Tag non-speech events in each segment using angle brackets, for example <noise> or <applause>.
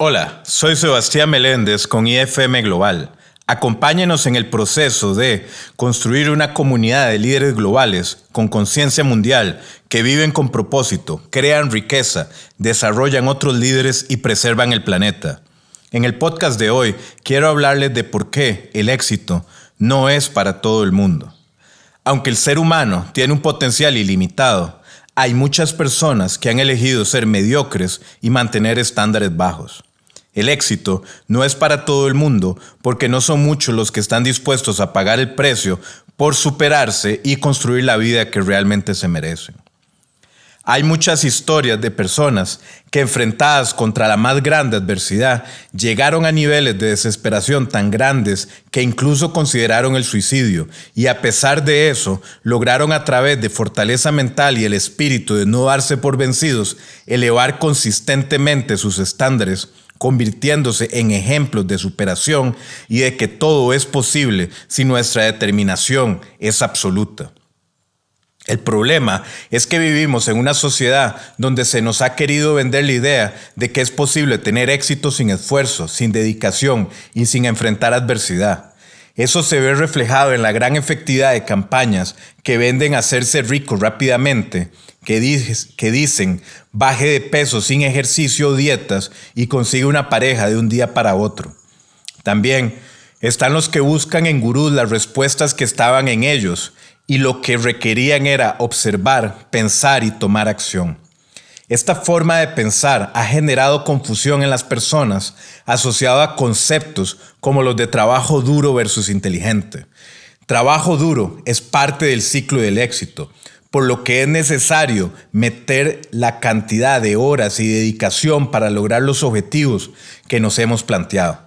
Hola, soy Sebastián Meléndez con IFM Global. Acompáñenos en el proceso de construir una comunidad de líderes globales con conciencia mundial que viven con propósito, crean riqueza, desarrollan otros líderes y preservan el planeta. En el podcast de hoy quiero hablarles de por qué el éxito no es para todo el mundo. Aunque el ser humano tiene un potencial ilimitado, hay muchas personas que han elegido ser mediocres y mantener estándares bajos. El éxito no es para todo el mundo porque no son muchos los que están dispuestos a pagar el precio por superarse y construir la vida que realmente se merecen. Hay muchas historias de personas que enfrentadas contra la más grande adversidad llegaron a niveles de desesperación tan grandes que incluso consideraron el suicidio y a pesar de eso lograron a través de fortaleza mental y el espíritu de no darse por vencidos elevar consistentemente sus estándares convirtiéndose en ejemplos de superación y de que todo es posible si nuestra determinación es absoluta. El problema es que vivimos en una sociedad donde se nos ha querido vender la idea de que es posible tener éxito sin esfuerzo, sin dedicación y sin enfrentar adversidad. Eso se ve reflejado en la gran efectividad de campañas que venden hacerse rico rápidamente, que, que dicen baje de peso sin ejercicio o dietas y consigue una pareja de un día para otro. También están los que buscan en gurús las respuestas que estaban en ellos y lo que requerían era observar, pensar y tomar acción. Esta forma de pensar ha generado confusión en las personas asociado a conceptos como los de trabajo duro versus inteligente. Trabajo duro es parte del ciclo del éxito, por lo que es necesario meter la cantidad de horas y dedicación para lograr los objetivos que nos hemos planteado.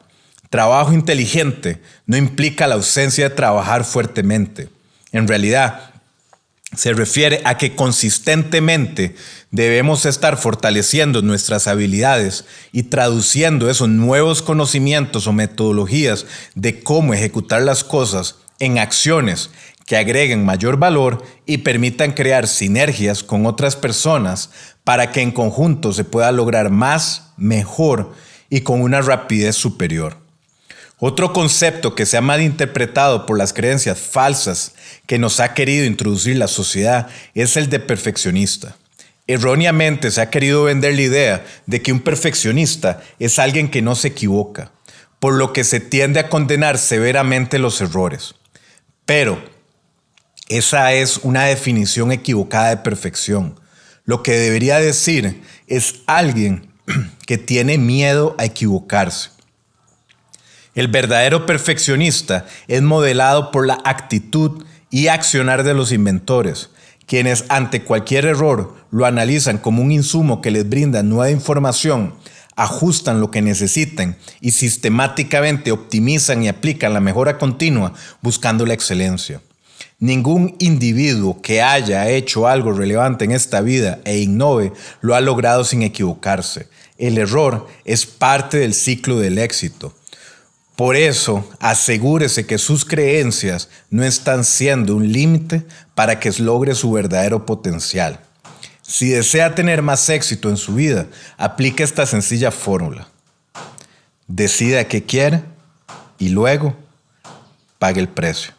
Trabajo inteligente no implica la ausencia de trabajar fuertemente en realidad, se refiere a que consistentemente debemos estar fortaleciendo nuestras habilidades y traduciendo esos nuevos conocimientos o metodologías de cómo ejecutar las cosas en acciones que agreguen mayor valor y permitan crear sinergias con otras personas para que en conjunto se pueda lograr más, mejor y con una rapidez superior. Otro concepto que se ha malinterpretado por las creencias falsas que nos ha querido introducir la sociedad es el de perfeccionista. Erróneamente se ha querido vender la idea de que un perfeccionista es alguien que no se equivoca, por lo que se tiende a condenar severamente los errores. Pero esa es una definición equivocada de perfección. Lo que debería decir es alguien <clears throat> que tiene miedo a equivocarse. El verdadero perfeccionista es modelado por la actitud y accionar de los inventores, quienes ante cualquier error lo analizan como un insumo que les brinda nueva información, ajustan lo que necesiten y sistemáticamente optimizan y aplican la mejora continua buscando la excelencia. Ningún individuo que haya hecho algo relevante en esta vida e innove lo ha logrado sin equivocarse. El error es parte del ciclo del éxito. Por eso, asegúrese que sus creencias no están siendo un límite para que logre su verdadero potencial. Si desea tener más éxito en su vida, aplique esta sencilla fórmula. Decida qué quiere y luego pague el precio.